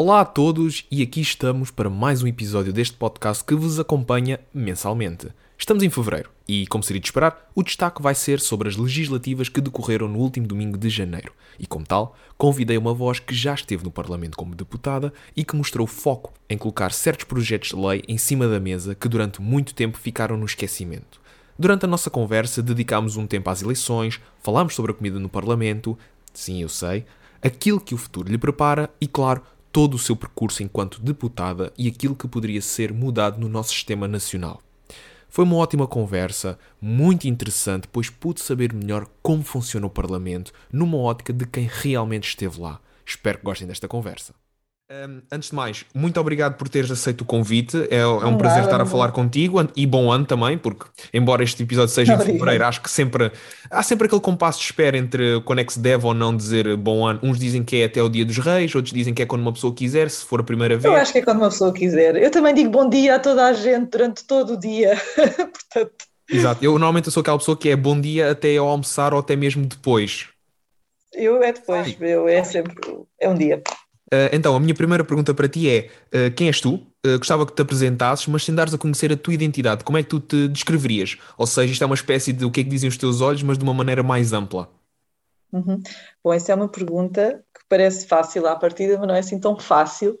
Olá a todos e aqui estamos para mais um episódio deste podcast que vos acompanha mensalmente. Estamos em fevereiro e, como seria de esperar, o destaque vai ser sobre as legislativas que decorreram no último domingo de janeiro. E, como tal, convidei uma voz que já esteve no Parlamento como deputada e que mostrou foco em colocar certos projetos de lei em cima da mesa que durante muito tempo ficaram no esquecimento. Durante a nossa conversa, dedicámos um tempo às eleições, falámos sobre a comida no Parlamento, sim, eu sei, aquilo que o futuro lhe prepara e, claro, todo o seu percurso enquanto deputada e aquilo que poderia ser mudado no nosso sistema nacional. Foi uma ótima conversa, muito interessante, pois pude saber melhor como funciona o Parlamento numa ótica de quem realmente esteve lá. Espero que gostem desta conversa. Um, antes de mais, muito obrigado por teres aceito o convite. É, é um Olá, prazer estar a falar contigo e bom ano também, porque, embora este episódio seja em fevereiro, acho que sempre há sempre aquele compasso de espera entre quando é que se deve ou não dizer bom ano. Uns dizem que é até o dia dos reis, outros dizem que é quando uma pessoa quiser, se for a primeira vez. Eu acho que é quando uma pessoa quiser. Eu também digo bom dia a toda a gente durante todo o dia. Portanto... Exato. Eu normalmente sou aquela pessoa que é bom dia até ao almoçar ou até mesmo depois. Eu é depois, Ai. eu é sempre é um dia. Uh, então, a minha primeira pergunta para ti é: uh, quem és tu? Uh, gostava que te apresentasses, mas sem dares a conhecer a tua identidade, como é que tu te descreverias? Ou seja, isto é uma espécie de o que é que dizem os teus olhos, mas de uma maneira mais ampla. Uhum. Bom, essa é uma pergunta que parece fácil à partida, mas não é assim tão fácil.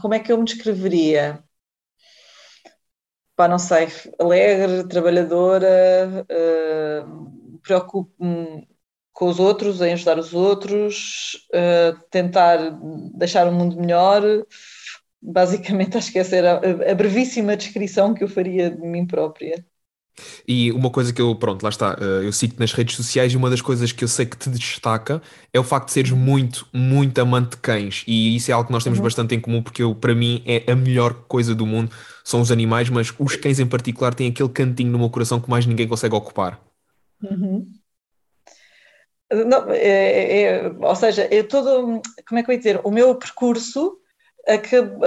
como é que eu me descreveria? Pá, não sei, alegre, trabalhadora, preocupo-me com os outros, em ajudar os outros, uh, tentar deixar o mundo melhor. Basicamente, acho que essa era a, a brevíssima descrição que eu faria de mim própria. E uma coisa que eu, pronto, lá está, eh, eu sigo nas redes sociais e uma das coisas que eu sei que te destaca é o facto de seres muito, muito amante de cães. E isso é algo que nós temos uhum. bastante em comum, porque eu, para mim é a melhor coisa do mundo, são os animais, mas os cães em particular têm aquele cantinho no meu coração que mais ninguém consegue ocupar. Uhum. Não, é, é, é, ou seja, é todo, como é que eu ia dizer, o meu percurso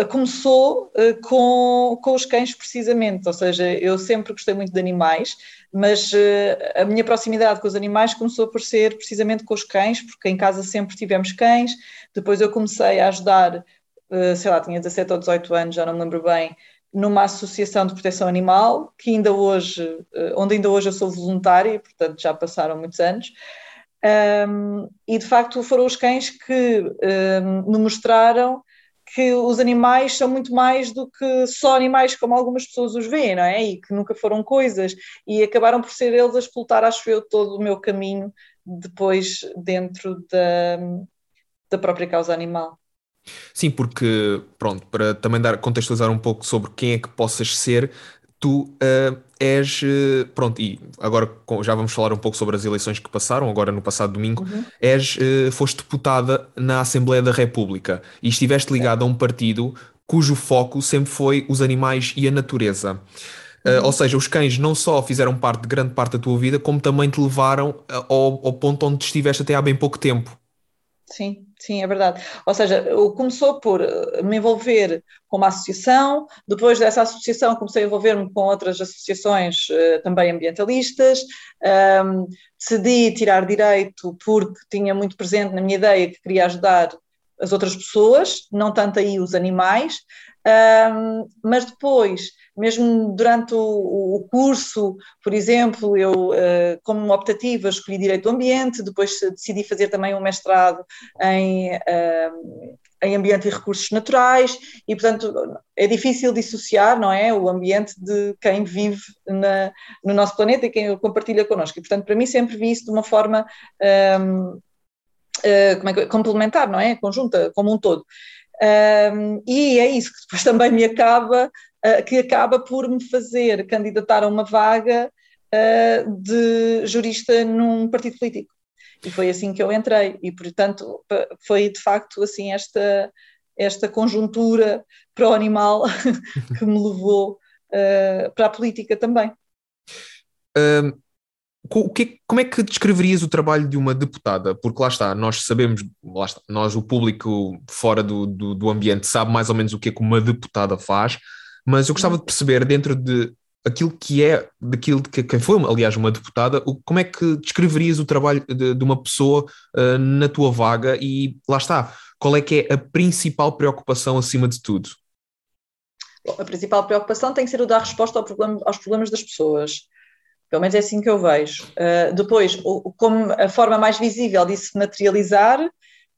começou eh, com, com os cães precisamente, ou seja, eu sempre gostei muito de animais, mas eh, a minha proximidade com os animais começou por ser precisamente com os cães, porque em casa sempre tivemos cães, depois eu comecei a ajudar, eh, sei lá, tinha 17 ou 18 anos, já não me lembro bem, numa associação de proteção animal, que ainda hoje, onde ainda hoje eu sou voluntária, portanto já passaram muitos anos, um, e de facto foram os cães que um, me mostraram que os animais são muito mais do que só animais como algumas pessoas os veem, não é? E que nunca foram coisas, e acabaram por ser eles a explotar, acho eu, todo o meu caminho depois dentro da, da própria causa animal. Sim, porque, pronto, para também dar, contextualizar um pouco sobre quem é que possas ser, tu uh, és, uh, pronto, e agora já vamos falar um pouco sobre as eleições que passaram, agora no passado domingo, uhum. és, uh, foste deputada na Assembleia da República e estiveste ligada a um partido cujo foco sempre foi os animais e a natureza. Uhum. ou seja, os cães não só fizeram parte de grande parte da tua vida, como também te levaram ao, ao ponto onde estiveste até há bem pouco tempo. Sim, sim, é verdade. Ou seja, começou por eh, me envolver com uma associação, depois dessa associação comecei a envolver-me com outras associações uh, também ambientalistas, um, decidi tirar direito porque tinha muito presente na minha ideia que queria ajudar as outras pessoas, não tanto aí os animais, um, mas depois mesmo durante o, o curso, por exemplo, eu, uh, como optativa, escolhi Direito do Ambiente, depois decidi fazer também um mestrado em, uh, em Ambiente e Recursos Naturais, e, portanto, é difícil dissociar, não é, o ambiente de quem vive na, no nosso planeta e quem o compartilha connosco. E, portanto, para mim sempre vi isso de uma forma um, uh, eh, é, complementar, não é, conjunta, como um todo. Um, e é isso que depois também me acaba uh, que acaba por me fazer candidatar a uma vaga uh, de jurista num partido político. E foi assim que eu entrei. E, portanto, foi de facto assim esta, esta conjuntura para o animal que me levou uh, para a política também. Um, como é que descreverias o trabalho de uma deputada? Porque lá está, nós sabemos, está, nós, o público fora do, do, do ambiente, sabe mais ou menos o que é que uma deputada faz, mas eu gostava de perceber dentro de aquilo que é, daquilo que quem foi, aliás, uma deputada, como é que descreverias o trabalho de, de uma pessoa uh, na tua vaga e lá está, qual é que é a principal preocupação acima de tudo? Bom, a principal preocupação tem que ser o dar resposta ao problema, aos problemas das pessoas. Pelo menos é assim que eu vejo. Uh, depois, o, como a forma mais visível disso se materializar uh,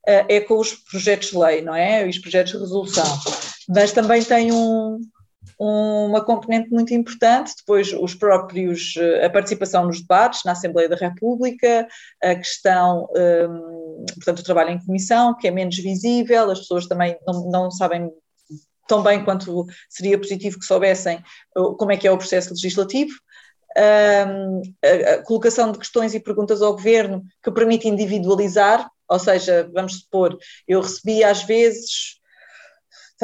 é com os projetos de lei, não é? Os projetos de resolução. Mas também tem um, uma componente muito importante, depois os próprios, uh, a participação nos debates na Assembleia da República, a questão, um, portanto, o trabalho em comissão, que é menos visível, as pessoas também não, não sabem tão bem quanto seria positivo que soubessem como é que é o processo legislativo. A, a colocação de questões e perguntas ao governo que permite individualizar, ou seja, vamos supor, eu recebi às vezes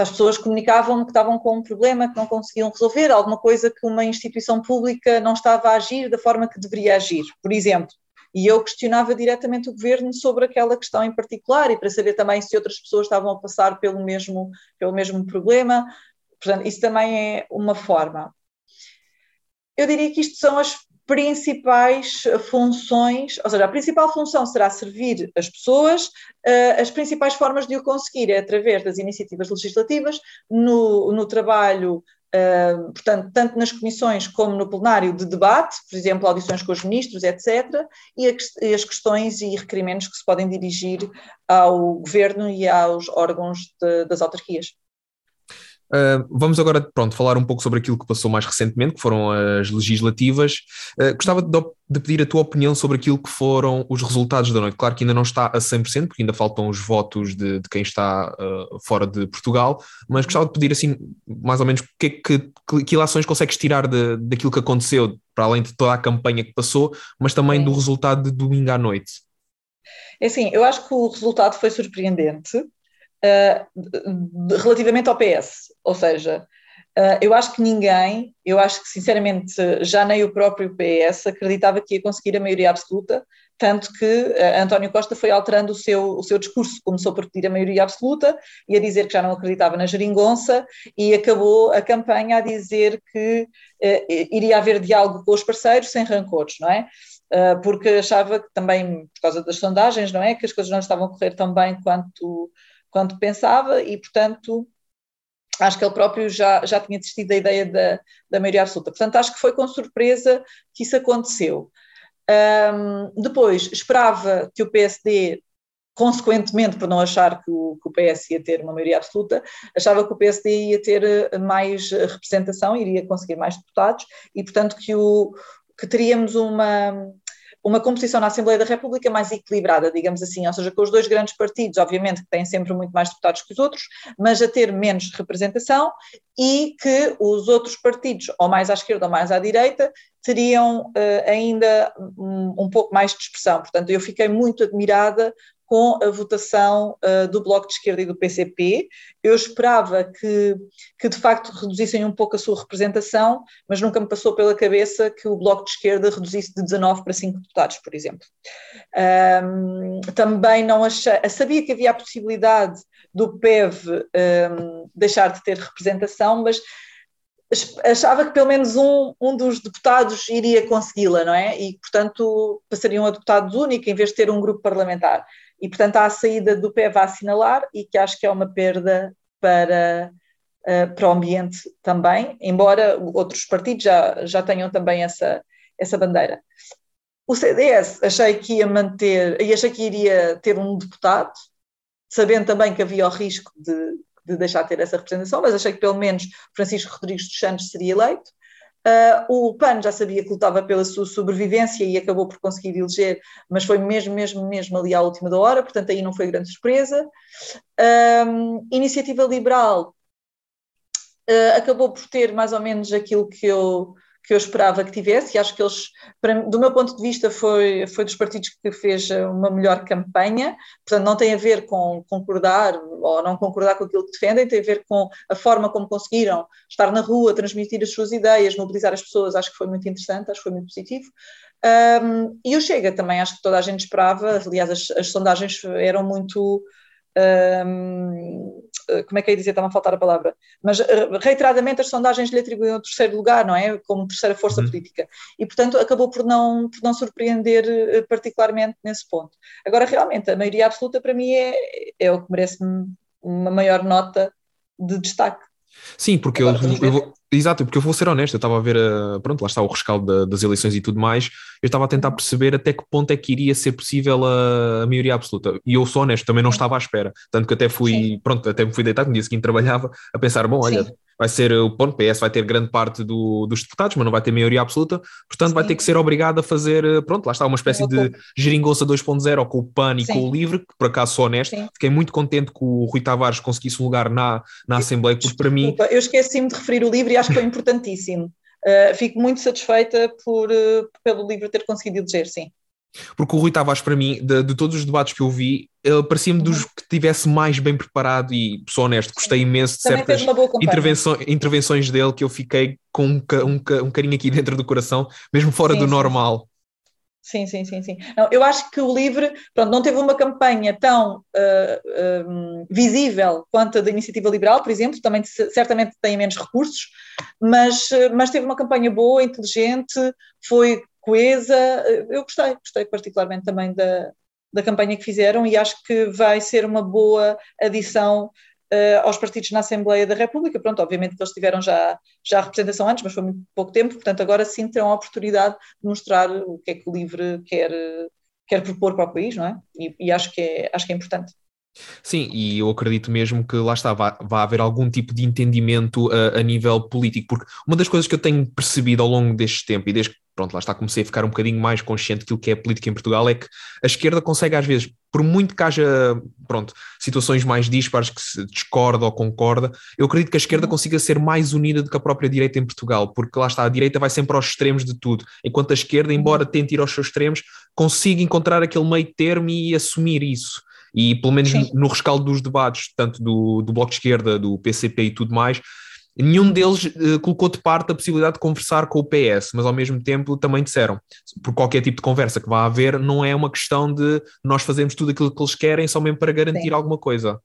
as pessoas comunicavam que estavam com um problema que não conseguiam resolver, alguma coisa que uma instituição pública não estava a agir da forma que deveria agir, por exemplo. E eu questionava diretamente o governo sobre aquela questão em particular e para saber também se outras pessoas estavam a passar pelo mesmo, pelo mesmo problema. Portanto, isso também é uma forma eu diria que isto são as principais funções, ou seja, a principal função será servir as pessoas, uh, as principais formas de o conseguir é através das iniciativas legislativas, no, no trabalho, uh, portanto, tanto nas comissões como no plenário de debate, por exemplo, audições com os ministros, etc., e, a, e as questões e requerimentos que se podem dirigir ao governo e aos órgãos de, das autarquias. Uh, vamos agora, pronto, falar um pouco sobre aquilo que passou mais recentemente, que foram as legislativas. Uh, gostava de, de, pedir a tua opinião sobre aquilo que foram os resultados da noite. Claro que ainda não está a 100%, porque ainda faltam os votos de, de quem está uh, fora de Portugal, mas gostava de pedir, assim, mais ou menos, que, que, que, que ilações consegues tirar de, daquilo que aconteceu, para além de toda a campanha que passou, mas também Sim. do resultado de domingo à noite. É assim, eu acho que o resultado foi surpreendente uh, relativamente ao PS. Ou seja, uh, eu acho que ninguém, eu acho que sinceramente já nem o próprio PS acreditava que ia conseguir a maioria absoluta, tanto que uh, António Costa foi alterando o seu, o seu discurso, começou por pedir a maioria absoluta e a dizer que já não acreditava na geringonça e acabou a campanha a dizer que iria haver diálogo com os parceiros sem rancores, não é? porque achava que também, por causa das sondagens, não é? Que as coisas não estavam a correr tão bem quanto, quanto pensava e, portanto, acho que ele próprio já, já tinha desistido da ideia da, da maioria absoluta. Portanto, acho que foi com surpresa que isso aconteceu. Um, depois, esperava que o PSD, consequentemente, por não achar que o, que o, PS ia ter uma maioria absoluta, achava que o PSD ia ter eh, mais representação, iria conseguir mais deputados e, portanto, que, o, que teríamos uma uma composição na Assembleia da República mais equilibrada, digamos assim, ou seja, com os dois grandes partidos, obviamente, que têm sempre muito mais deputados que os outros, mas a ter menos representação e que os outros partidos, ou mais à esquerda ou mais à direita, teriam uh, ainda um, um, pouco mais de expressão. Portanto, eu fiquei muito admirada com a votação uh, do Bloco de Esquerda e do PCP. Eu esperava que, que, de facto, reduzissem um pouco a sua representação, mas nunca me passou pela cabeça que o Bloco de Esquerda reduzisse de 19 para 5 deputados, por exemplo. Um, também não achei, sabia que havia a possibilidade do PEV um, deixar de ter representação, mas achava que pelo menos um, um dos deputados iria consegui-la, não é? E, portanto, passariam a deputado único em vez de ter um grupo parlamentar. E, portanto, há a saída do PEV a assinalar e que acho que é uma perda para, uh, para o ambiente também, embora outros partidos já, já tenham também essa, essa bandeira. O CDS achei que ia manter, e achei que iria ter um deputado, sabendo também que havia o risco de, de deixar de ter essa representação, mas achei que pelo menos Francisco Rodrigues dos Santos seria eleito. Uh, o PAN já sabia que lutava pela sua sobrevivência e acabou por conseguir eleger, mas foi mesmo, mesmo, mesmo ali à última da hora, portanto aí não foi grande surpresa. Uh, Iniciativa Liberal uh, acabou por ter mais ou menos aquilo que eu que eu esperava que tivesse, e acho que eles, para, do meu ponto de vista, foi, foi dos partidos que fez uma melhor campanha, portanto, não tem a ver com concordar ou não concordar com aquilo que defendem, tem a ver com a forma como conseguiram estar na rua, transmitir as suas ideias, mobilizar as pessoas, acho que foi muito interessante, acho que foi muito positivo. Um, e o Chega também, acho que toda a gente esperava, aliás, as, as sondagens eram muito. Um, como é que é dizer, está-me a faltar a palavra, mas reiteradamente as sondagens lhe atribuíam o terceiro lugar, não é? Como terceira força uhum. política. E, portanto, acabou por não, por não surpreender particularmente nesse ponto. Agora, realmente, a maioria absoluta para mim é, é o que merece uma maior nota de destaque. Sim, porque Agora, eu, eu vou, exato, porque eu vou ser honesto, eu estava a ver, a, pronto, lá está o rescaldo da, das eleições e tudo mais, eu estava a tentar perceber até que ponto é que iria ser possível a, a maioria absoluta, e eu sou honesto, também não estava à espera, tanto que até fui, Sim. pronto, até me fui deitar no dia seguinte trabalhava, a pensar, bom, olha, Sim vai ser o ponto PS vai ter grande parte do, dos deputados, mas não vai ter maioria absoluta, portanto Sim. vai ter que ser obrigado a fazer, eh, pronto, lá está uma espécie de geringonça 2.0 com o PAN e Sim. com o LIVRE, que por acaso sou honesto, Sim. fiquei muito contente que o Rui Tavares conseguisse um lugar na, na Assembleia, porque para mim... Eu esqueci-me de referir o LIVRE e acho que foi importantíssimo. Uh, fico muito satisfeita por, uh, pelo LIVRE ter conseguido eleger, sim. Porque o Rui Tavares, para mim, de, de todos os debates que eu vi, ele parecia-me dos uhum. que tivesse mais bem preparado e, sou honesto, gostei imenso de Também certas intervenções, intervenções dele que eu fiquei com um, um, um carinho aqui dentro do coração, mesmo fora sim, do sim. normal. Sim, sim, sim, sim. Não, eu acho que o LIVRE, pronto, não teve uma campanha tão uh, um, visível quanto a da Iniciativa Liberal, por exemplo, também certamente tem menos recursos, mas, mas teve uma campanha boa, inteligente, foi coesa. Eu gostei, gostei particularmente também da, da campanha que fizeram e acho que vai ser uma boa adição uh, aos partidos na Assembleia da República. Pronto, obviamente que eles tiveram já, já a representação antes, mas foi muito pouco tempo, portanto agora sim terão a oportunidade de mostrar o que é que o LIVRE quer, quer propor para o país, não é? E, e acho, que é, acho que é importante. Sim, e eu acredito mesmo que lá está, vai, vai haver algum tipo de entendimento uh, a nível político, porque uma das coisas que eu tenho percebido ao longo deste tempo e desde que, pronto, lá está, comecei a ficar um bocadinho mais consciente daquilo que é a política em Portugal, é que a esquerda consegue às vezes, por muito que haja, pronto, situações mais dispares que se discorda ou concorda, eu acredito que a esquerda uhum. consiga ser mais unida do que a própria direita em Portugal, porque lá está, a direita vai sempre aos extremos de tudo, enquanto a esquerda, embora uhum. tente ir aos seus extremos, consiga encontrar aquele meio termo e assumir isso. E pelo menos Sim. no rescaldo dos debates, tanto do, do Bloco de Esquerda, do PCP e tudo mais, nenhum deles uh, colocou de parte a possibilidade de conversar com o PS, mas ao mesmo tempo também disseram, por qualquer tipo de conversa que vá haver, não é uma questão de nós fazermos tudo aquilo que eles querem só mesmo para garantir Sim. alguma coisa.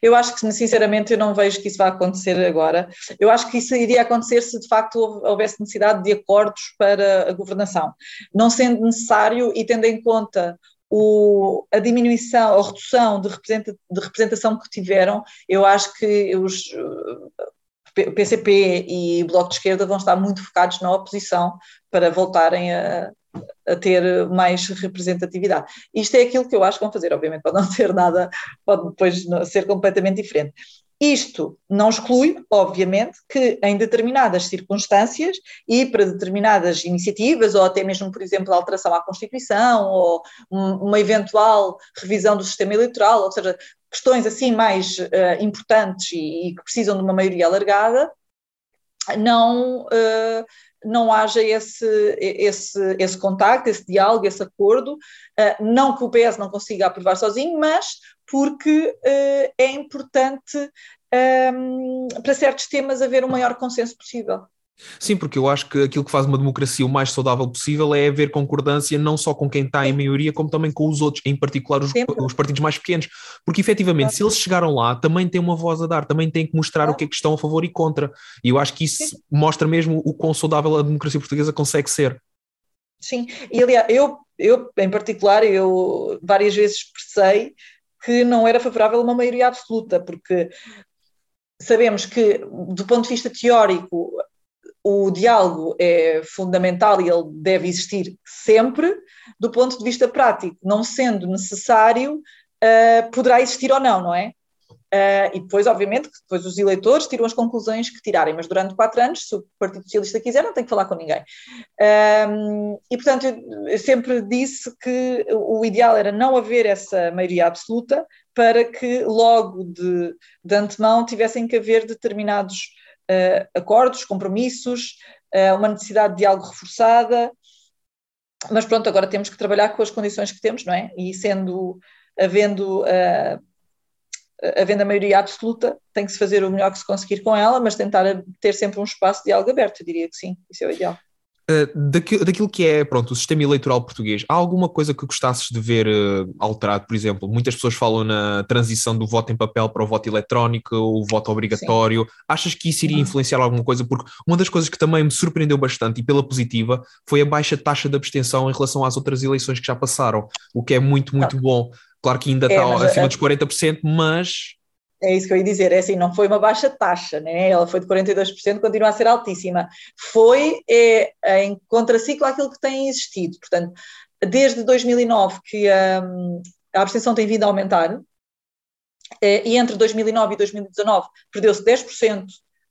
Eu acho que, sinceramente, eu não vejo que isso vá acontecer agora. Eu acho que isso iria acontecer se de facto houvesse necessidade de acordos para a governação. Não sendo necessário e tendo em conta o, a diminuição, a redução de, representa, de representação que tiveram, eu acho que os PCP e Bloco de Esquerda vão estar muito focados na oposição para voltarem a, a ter mais representatividade. Isto é aquilo que eu acho que vão fazer, obviamente pode não ter nada, pode depois ser completamente diferente. Isto não exclui, obviamente, que em determinadas circunstâncias e para determinadas iniciativas, ou até mesmo, por exemplo, a alteração à Constituição, ou uma eventual revisão do sistema eleitoral, ou seja, questões assim mais uh, importantes e, e, que precisam de uma maioria alargada, não, uh, não haja esse, esse, esse contacto, esse diálogo, esse acordo, uh, não que o PS não consiga aprovar sozinho, mas porque uh, é importante um, ehm, para certos temas haver o maior consenso possível. Sim, porque eu acho que aquilo que faz uma democracia o mais saudável possível é haver concordância não só com quem está em maioria, como também com os outros, em particular os, os partidos mais pequenos. Porque efetivamente, se eles chegaram lá, também têm uma voz a dar, também têm que mostrar o que é que estão a favor e contra. E eu acho que isso mostra mesmo o quão saudável a democracia portuguesa consegue ser. Sim, e aliás, eu, eu em particular, eu várias vezes expressei que não era favorável a uma maioria absoluta, porque sabemos que, do ponto de vista teórico, o diálogo é fundamental e ele deve existir sempre, do ponto de vista prático, não sendo necessário, uh, poderá existir ou não, não é? Uh, e depois, obviamente, que depois os eleitores tiram as conclusões que tirarem, mas durante quatro anos, se o Partido Socialista quiser, não tem que falar com ninguém. Uh, e, portanto, eu, sempre disse que o ideal era não haver essa maioria absoluta para que logo de, de antemão tivessem que haver determinados acordos, compromissos, uma necessidade de diálogo reforçada, mas pronto, agora temos que trabalhar com as condições que temos, não é? E sendo, havendo uh, havendo a maioria absoluta, tem que se fazer o melhor que se conseguir com ela, mas tentar ter sempre um espaço de diálogo aberto, eu diria que sim, isso é o ideal. Uh, daquilo, daquilo, que é pronto, o sistema eleitoral português, há alguma coisa que gostasses de ver uh, alterado? Por exemplo, muitas pessoas falam na transição do voto em papel para o voto eletrónico, o voto obrigatório. Sim. Achas que isso iria influenciar alguma coisa? Porque uma das coisas que também me surpreendeu bastante e pela positiva foi a baixa taxa de abstenção em relação às outras eleições que já passaram, o que é muito, muito bom. Claro que ainda é, está acima dos 40%, mas é isso que eu ia dizer, é assim, não foi uma baixa taxa, né? ela foi de 42%, continua a ser altíssima. Foi é, em contraciclo àquilo que tem existido. Portanto, desde 2009 que um, a abstenção tem vindo a aumentar, é, e entre 2009 e 2019 perdeu-se 10%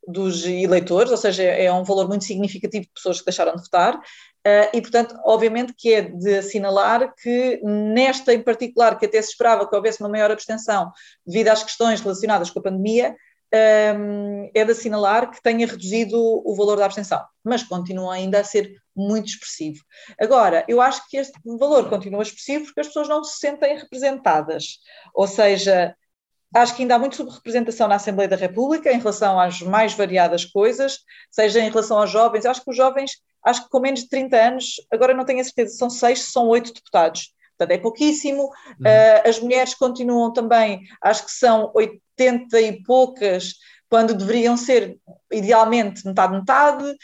dos eleitores, ou seja, é um valor muito significativo de pessoas que deixaram de votar, Uh, e, portanto, obviamente que é de assinalar que nesta em particular, que até se esperava que houvesse uma maior abstenção devido às questões relacionadas com a pandemia, um, é de assinalar que tenha reduzido o valor da abstenção, mas continua ainda a ser muito expressivo. Agora, eu acho que este valor continua expressivo porque as pessoas não se sentem representadas, ou seja, acho que ainda há muito subrepresentação na Assembleia da República em relação às mais variadas coisas, seja em relação aos jovens, acho que os jovens acho que com menos de 30 anos, agora não tenho a certeza, são seis, são oito deputados. Portanto, é pouquíssimo. Uhum. Uh, as mulheres continuam também, acho que são 80 e poucas, quando deveriam ser, idealmente, metade-metade.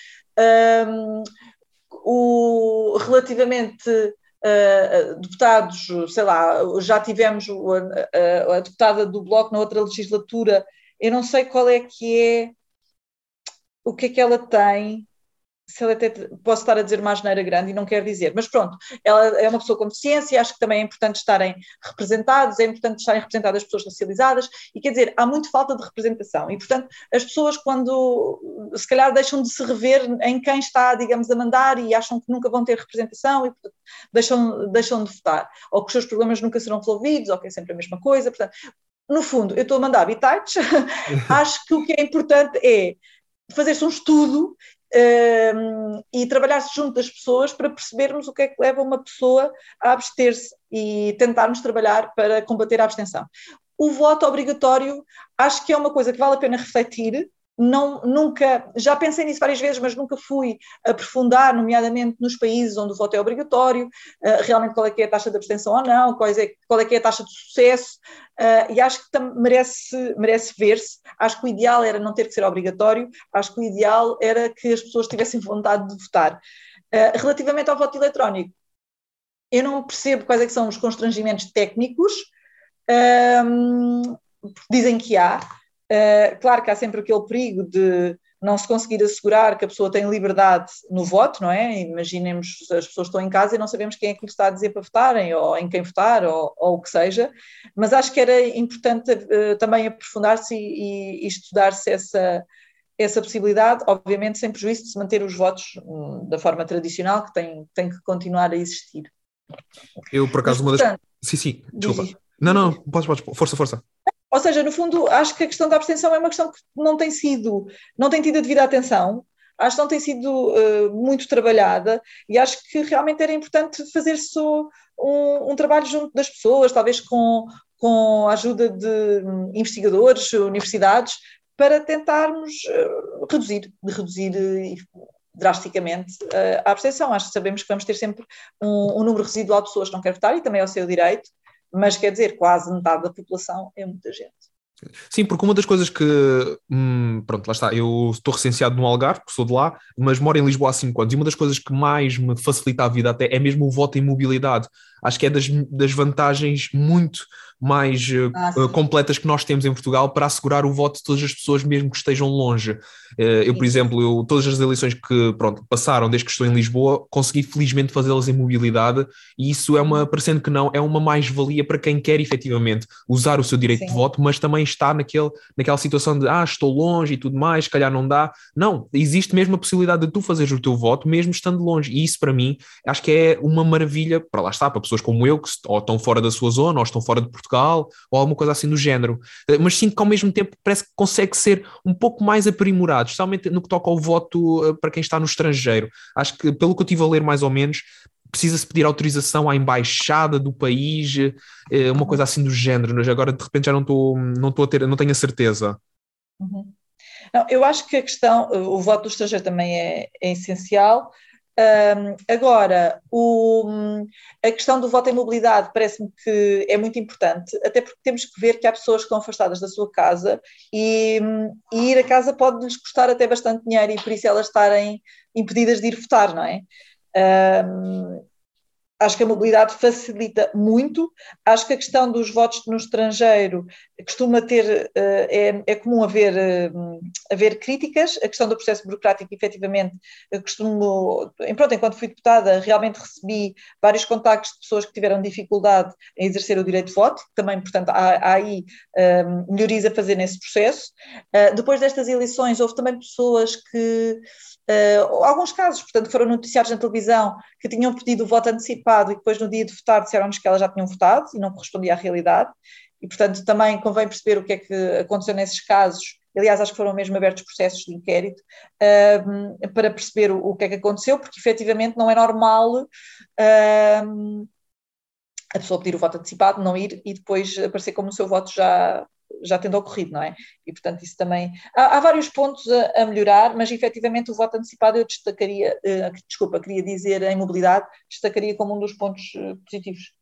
O, relativamente uh, deputados, sei lá, já tivemos a, a, a deputada do Bloco na outra legislatura, eu não sei qual é que é, o que é que ela tem, se ela até posso estar a dizer uma asneira grande e não quer dizer, mas pronto, ela é uma pessoa com deficiência, acho que também é importante estarem representados, é importante estarem representadas as pessoas racializadas, e quer dizer, há muito falta de representação, e portanto as pessoas quando se calhar deixam de se rever em quem está, digamos, a mandar e acham que nunca vão ter representação e portanto, deixam, deixam de votar, ou que os seus problemas nunca serão resolvidos, ou que é sempre a mesma coisa, portanto, no fundo, eu estou a mandar habitats, acho que o que é importante é fazer-se um estudo um, e trabalhar-se junto das pessoas para percebermos o que é que leva uma pessoa a abster-se e tentarmos trabalhar para combater a abstenção. O voto obrigatório acho que é uma coisa que vale a pena refletir, não, nunca, já pensei nisso várias vezes, mas nunca fui aprofundar, nomeadamente nos países onde o voto é obrigatório, uh, realmente qual é que é a taxa de abstenção ou não, qual é, qual é que é a taxa de sucesso, uh, e acho que merece, merece ver-se. Acho que o ideal era não ter que ser obrigatório, acho que o ideal era que as pessoas tivessem vontade de votar. Uh, relativamente ao voto eletrónico, eu não percebo quais é são os constrangimentos técnicos, dizem que há, Uh, claro que há sempre aquele perigo de não se conseguir assegurar que a pessoa tem liberdade no voto, não é? Imaginemos as pessoas estão em casa e não sabemos quem é que lhes está a dizer para votarem, ou em quem votar, ou, ou o que seja, mas acho que era importante uh, também aprofundar-se e, e, estudar-se essa, essa possibilidade, obviamente sem prejuízo de se manter os votos um, da forma tradicional, que tem, tem que continuar a existir. Eu, por acaso, mas, uma das. Sim, sim, desculpa. Diz... Não, não, podes, podes, força, força. Ou seja, no fundo, acho que a questão da abstenção é uma questão que não tem sido, não tem tido a devida atenção, acho que não tem sido uh, muito trabalhada e acho que realmente era importante fazer-se um, um, trabalho junto das pessoas, talvez com, com a ajuda de investigadores, universidades, para tentarmos uh, reduzir, reduzir uh, drasticamente a abstenção. Acho que sabemos que vamos ter sempre um, um número residual de pessoas que não querem votar e também é o seu direito, mas quer dizer, quase metade da população é muita gente. Sim, porque uma das coisas que. Hum, pronto, lá está. Eu estou recenseado no Algarve, sou de lá, mas moro em Lisboa há 5 anos. E uma das coisas que mais me facilita a vida até é mesmo o voto em mobilidade. Acho que é das, das vantagens muito mais uh, completas que nós temos em Portugal para assegurar o voto de todas as pessoas, mesmo que estejam longe. Uh, eu, por exemplo, eu, todas as eleições que pronto, passaram desde que estou em Lisboa, consegui felizmente fazê-las em mobilidade e isso é uma, parecendo que não, é uma mais-valia para quem quer efetivamente usar o seu direito Sim. de voto, mas também está naquele, naquela situação de ah, estou longe e tudo mais, se calhar não dá. Não, existe mesmo a possibilidade de tu fazeres o teu voto mesmo estando longe e isso para mim acho que é uma maravilha, para lá está, para pessoas como eu que ou estão fora da sua zona ou estão fora de Portugal ou alguma coisa assim do género. Eh, mas sinto que ao mesmo tempo parece que consegue ser um pouco mais aprimorado, especialmente no que toca ao voto eh, para quem está no estrangeiro. Acho que, pelo que eu estive a ler mais ou menos, precisa-se pedir autorização à embaixada do país, eh, uma coisa assim do género. Agora de repente já não estou, não estou a ter, não tenho a certeza. Uhum. Não, eu acho que a questão, o voto do estrangeiro também é, é essencial. Um, agora, o, a questão do voto em mobilidade parece-me que é muito importante, até porque temos que ver que há pessoas que estão afastadas da sua casa e, e ir a casa pode-lhes custar até bastante dinheiro e por isso elas estarem impedidas de ir votar, não é? Um, acho que a mobilidade facilita muito. Acho que a questão dos votos no estrangeiro costuma ter, eh, é, é comum haver, eh, haver críticas. A questão do processo burocrático, efetivamente, costumo, pronto, enquanto fui deputada, realmente recebi vários contactos de pessoas que tiveram dificuldade em exercer o direito de voto. Também, portanto, há, há aí eh, melhorias a fazer nesse processo. Depois destas eleições, houve também pessoas que Uh, alguns casos, portanto, foram noticiados na televisão que tinham pedido o voto antecipado e depois no dia de votar disseram-nos que elas já tinham votado e não correspondia à realidade. E, portanto, também convém perceber o que é que aconteceu nesses casos. Aliás, acho que foram mesmo abertos processos de inquérito uh, para perceber o, o, que é que aconteceu, porque efetivamente não é normal uh, a pessoa pedir o voto antecipado, não ir e depois aparecer como o seu voto já, já tendo ocorrido, não é? E, portanto, isso também. Há, há vários pontos a, a, melhorar, mas efetivamente o voto antecipado eu destacaria, uh, desculpa, queria dizer em mobilidade, destacaria como um dos pontos uh, positivos.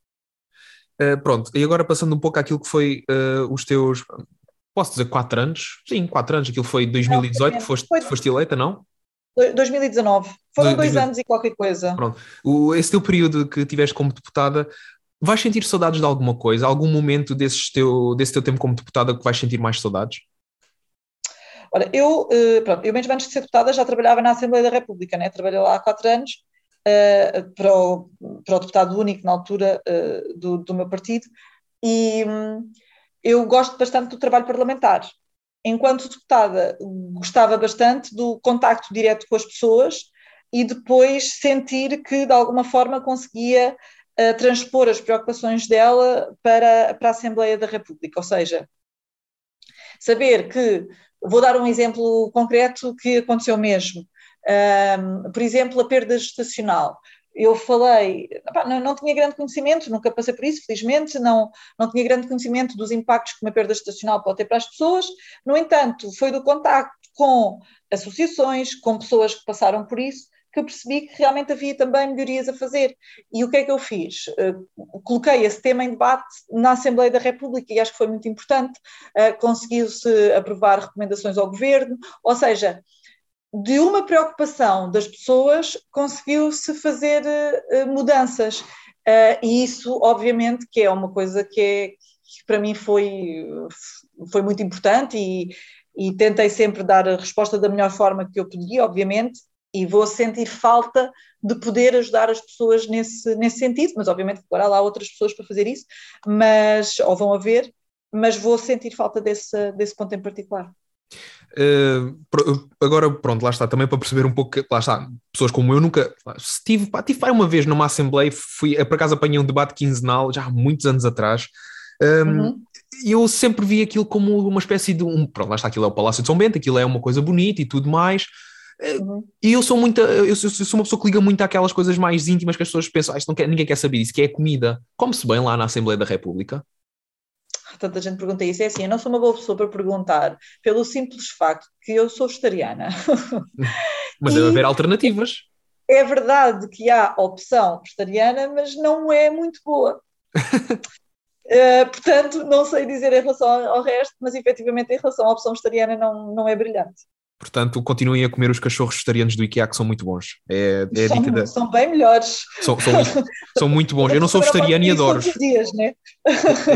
Uh, pronto, e agora passando um pouco àquilo que foi os teus, posso dizer, quatro anos? Sim, quatro anos, aquilo foi 2018 que foste, foi... foste eleita, não? 2019. Foram dois anos e qualquer coisa. Pronto. O, esse teu período que tiveste como deputada, Vais sentir saudades de alguma coisa? Algum momento desse teu, desse teu tempo como deputada que vais sentir mais saudades? Olha, eu, eh, pronto, eu mesmo antes de ser deputada já trabalhava na Assembleia da República, né? trabalhei lá há quatro anos uh, para, o, para o deputado único na altura uh, do, do meu partido e um, eu gosto bastante do trabalho parlamentar. Enquanto deputada, gostava bastante do contacto direto com as pessoas e depois sentir que de alguma forma conseguia a transpor as preocupações dela para, para a Assembleia da República, ou seja, saber que, vou dar um exemplo concreto que aconteceu mesmo, um, por exemplo, a perda gestacional. Eu falei, não, não, tinha grande conhecimento, nunca passei por isso, felizmente, não, não tinha grande conhecimento dos impactos que uma perda gestacional pode ter para as pessoas, no entanto, foi do contacto com associações, com pessoas que passaram por isso, que eu percebi que realmente havia também melhorias a fazer. E o que é que eu fiz? Uh, coloquei esse tema em debate na Assembleia da República e acho que foi muito importante. Uh, Conseguiu-se aprovar recomendações ao governo, ou seja, de uma preocupação das pessoas conseguiu-se fazer uh, mudanças. e isso, obviamente, que é uma coisa que, é, que para mim foi, foi muito importante e, e tentei sempre dar a resposta da melhor forma que eu podia, obviamente, e vou sentir falta de poder ajudar as pessoas nesse, nesse sentido, mas obviamente agora há lá outras pessoas para fazer isso, mas, ou vão haver, mas vou sentir falta desse, desse ponto em particular. Uh, agora, pronto, lá está, também para perceber um pouco, lá está, pessoas como eu nunca, estive, pá, tive uma vez numa Assembleia, fui, por acaso apanhei um debate quinzenal, já há muitos anos atrás, um, uhum. eu sempre vi aquilo como uma espécie de um, pronto, lá está, aquilo é o Palácio de São Bento, aquilo é uma coisa bonita e tudo mais. E eu sou muita, eu sou, eu sou, uma pessoa que liga muito àquelas coisas mais íntimas que as pessoas pensam, ah, isto não quer, ninguém quer saber disso, que é a comida. Come-se bem lá na Assembleia da República? Tanta gente pergunta isso. É assim, eu não sou uma boa pessoa para perguntar, pelo simples facto que eu sou vegetariana. Mas deve haver alternativas. É verdade que há opção vegetariana, mas não é muito boa. Uh, portanto, não sei dizer em relação ao resto, mas efetivamente em relação à opção vegetariana não, não é brilhante. Portanto, continuem a comer os cachorros vegetarianos do IKEA que são muito bons. É, é são, da... são bem melhores. São, são, muito, são muito bons. Eu não sou vegetariano e adoro-os. Né?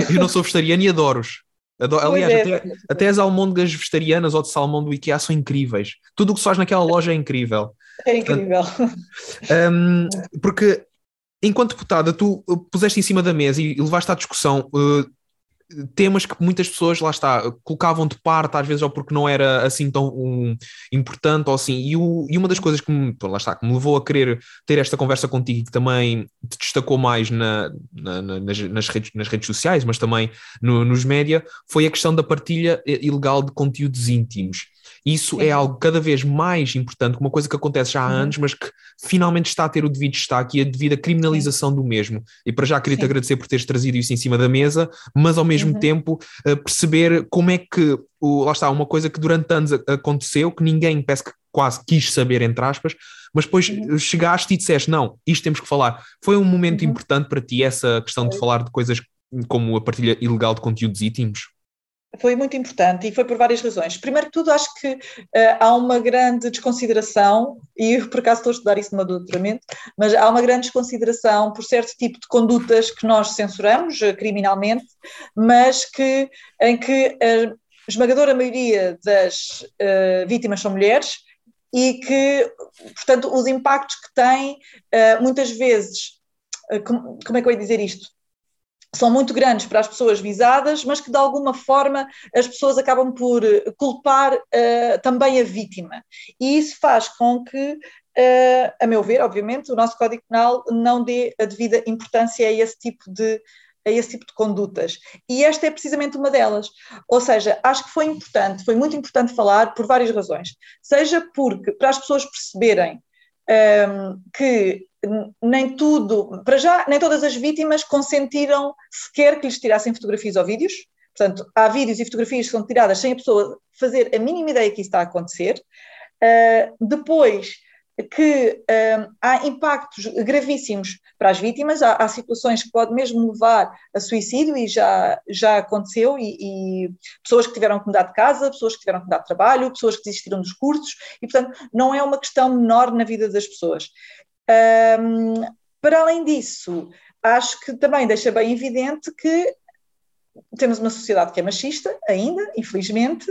Eu não sou vegetariano e adoro-os. Adoro, aliás, é, até, até, as almôndegas vegetarianas ou de salmão do IKEA são incríveis. Tudo o que se faz naquela loja é incrível. É incrível. Um, porque enquanto deputada, tu puseste em cima da mesa e levaste à discussão uh, temas que muitas pessoas, lá está, colocavam de parte, às vezes, ou porque não era assim tão um, importante, ou assim, e, o, e uma das coisas que me, lá está, que me levou a querer ter esta conversa contigo e que também te destacou mais na, na, nas, nas, redes, nas redes sociais, mas também no, nos média, foi a questão da partilha ilegal de conteúdos íntimos. Isso é algo cada vez mais importante, uma coisa que acontece já há uhum. anos, mas que finalmente está a ter o devido destaque e a devida criminalização do mesmo. E para já queria te agradecer por teres trazido isso em cima da mesa, mas ao mesmo uhum. tempo uh, perceber como é que, o, lá está, uma coisa que durante anos aconteceu, que ninguém parece que quase quis saber, entre aspas, mas depois uhum. chegaste e disseste: não, isto temos que falar. Foi um momento uhum. importante para ti essa questão de falar de coisas como a partilha ilegal de conteúdos íntimos? Foi muito importante e foi por várias razões. Primeiro que tudo, acho que uh, há uma grande desconsideração, e eu por acaso estou a estudar isso no doutoramento, mas há uma grande desconsideração por certo tipo de condutas que nós censuramos uh, criminalmente, mas que, em que a esmagadora maioria das uh, vítimas são mulheres e que, portanto, os impactos que têm, muitas vezes, como, como é que eu ia dizer isto? São muito grandes para as pessoas visadas, mas que de alguma forma as pessoas acabam por eh, culpar uh, também a vítima. E isso faz com que, uh, a meu ver, obviamente, o nosso Código Penal não dê a devida importância a esse tipo de a esse tipo de condutas. E esta é precisamente uma delas. Ou seja, acho que foi importante, foi muito importante falar por várias razões. Seja porque, para as pessoas perceberem um, ehm, que nem tudo, para já, nem todas as vítimas consentiram sequer que lhes tirassem fotografias ou vídeos. Portanto, há vídeos e fotografias que são tiradas sem a pessoa fazer a mínima ideia que isso está a acontecer. Uh, depois, que uh, há impactos gravíssimos para as vítimas, há, há, situações que podem mesmo levar a suicídio e já, já aconteceu, e, e, pessoas que tiveram que mudar de casa, pessoas que tiveram que mudar de trabalho, pessoas que desistiram dos cursos, e portanto não é uma questão menor na vida das pessoas. Um, para além disso, acho que também deixa bem evidente que temos uma sociedade que é machista ainda, infelizmente,